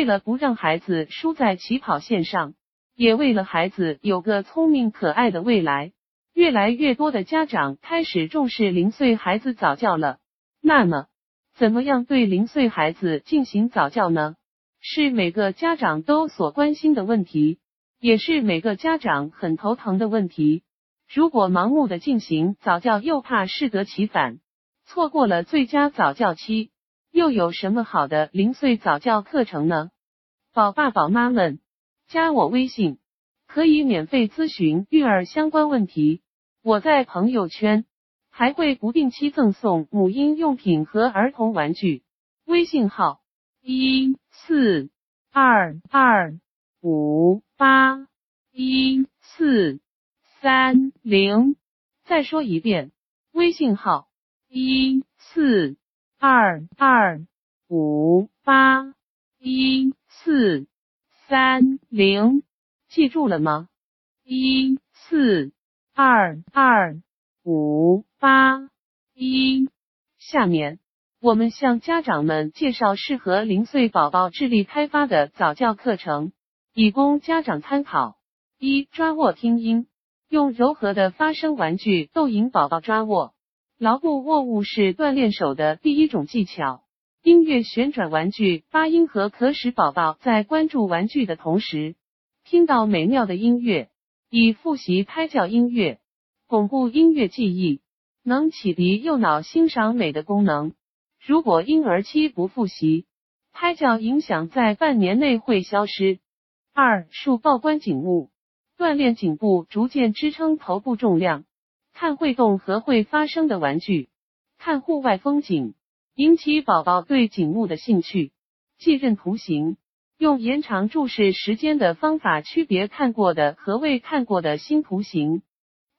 为了不让孩子输在起跑线上，也为了孩子有个聪明可爱的未来，越来越多的家长开始重视零岁孩子早教了。那么，怎么样对零岁孩子进行早教呢？是每个家长都所关心的问题，也是每个家长很头疼的问题。如果盲目的进行早教，又怕适得其反，错过了最佳早教期，又有什么好的零岁早教课程呢？宝爸宝妈们，加我微信，可以免费咨询育儿相关问题。我在朋友圈还会不定期赠送母婴用品和儿童玩具。微信号一。四二二五八一四三零，再说一遍，微信号一四二二五八一四三零，记住了吗？一四二二五八一，下面。我们向家长们介绍适合零岁宝宝智力开发的早教课程，以供家长参考。一、抓握听音，用柔和的发声玩具逗引宝宝抓握。牢固握物是锻炼手的第一种技巧。音乐旋转玩具发音和可使宝宝在关注玩具的同时，听到美妙的音乐，以复习胎教音乐，巩固音乐记忆，能启迪右脑欣赏美的功能。如果婴儿期不复习，胎教影响在半年内会消失。二、竖抱关颈物，锻炼颈部，逐渐支撑头部重量。看会动和会发声的玩具，看户外风景，引起宝宝对景物的兴趣。记认图形，用延长注视时间的方法区别看过的和未看过的新图形。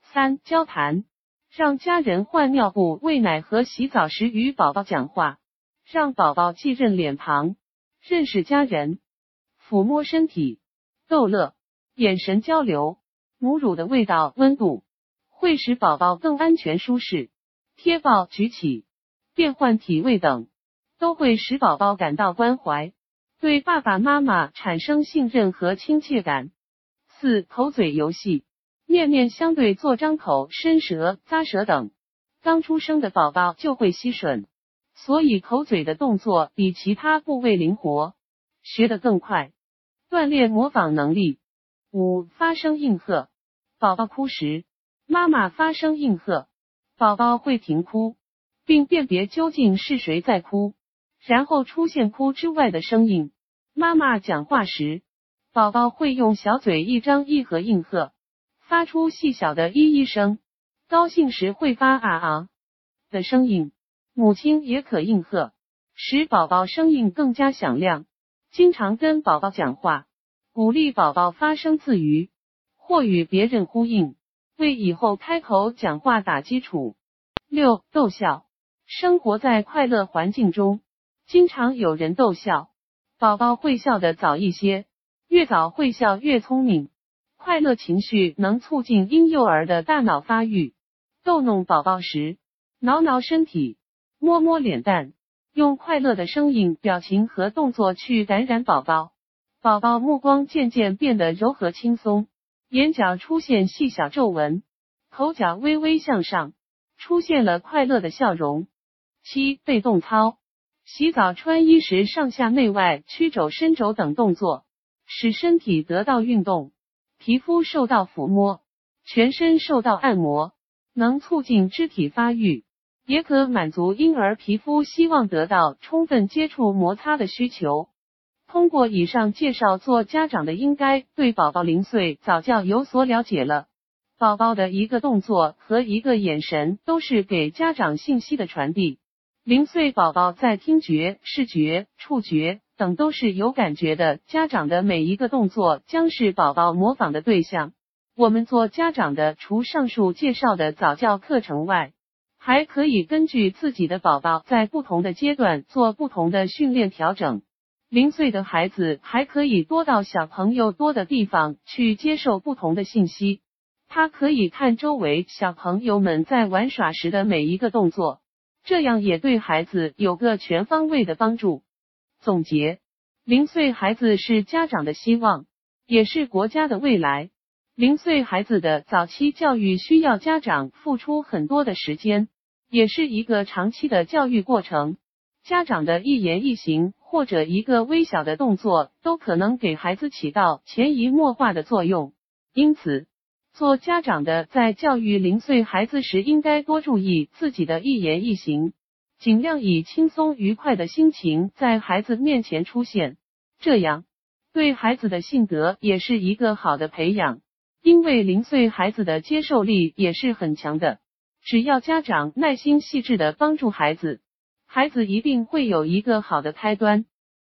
三、交谈。让家人换尿布、喂奶和洗澡时与宝宝讲话，让宝宝记认脸庞、认识家人、抚摸身体、逗乐、眼神交流、母乳的味道、温度，会使宝宝更安全舒适。贴抱、举起、变换体位等，都会使宝宝感到关怀，对爸爸妈妈产生信任和亲切感。四、口嘴游戏。面面相对做张口、伸舌、咂舌等，刚出生的宝宝就会吸吮，所以口嘴的动作比其他部位灵活，学得更快，锻炼模仿能力。五、发声应和，宝宝哭时，妈妈发声应和，宝宝会停哭，并辨别究竟是谁在哭，然后出现哭之外的声音。妈妈讲话时，宝宝会用小嘴一张一合应和。发出细小的咿咿声，高兴时会发啊啊的声音。母亲也可应和，使宝宝声音更加响亮。经常跟宝宝讲话，鼓励宝宝发声自语或与别人呼应，为以后开口讲话打基础。六逗笑，生活在快乐环境中，经常有人逗笑，宝宝会笑的早一些。越早会笑越聪明。快乐情绪能促进婴幼儿的大脑发育。逗弄宝宝时，挠挠身体，摸摸脸蛋，用快乐的声音、表情和动作去感染宝宝。宝宝目光渐渐变得柔和轻松，眼角出现细小皱纹，口角微微向上，出现了快乐的笑容。七、被动操，洗澡、穿衣时上下内外曲肘、伸肘等动作，使身体得到运动。皮肤受到抚摸，全身受到按摩，能促进肢体发育，也可满足婴儿皮肤希望得到充分接触摩擦的需求。通过以上介绍，做家长的应该对宝宝零岁早教有所了解了。宝宝的一个动作和一个眼神都是给家长信息的传递。零岁宝宝在听觉、视觉、触觉。等都是有感觉的，家长的每一个动作将是宝宝模仿的对象。我们做家长的，除上述介绍的早教课程外，还可以根据自己的宝宝在不同的阶段做不同的训练调整。零岁的孩子还可以多到小朋友多的地方去接受不同的信息，他可以看周围小朋友们在玩耍时的每一个动作，这样也对孩子有个全方位的帮助。总结：零岁孩子是家长的希望，也是国家的未来。零岁孩子的早期教育需要家长付出很多的时间，也是一个长期的教育过程。家长的一言一行或者一个微小的动作，都可能给孩子起到潜移默化的作用。因此，做家长的在教育零岁孩子时，应该多注意自己的一言一行，尽量以轻松愉快的心情在孩子面前出现，这样对孩子的性格也是一个好的培养。因为零岁孩子的接受力也是很强的，只要家长耐心细致的帮助孩子。孩子一定会有一个好的开端。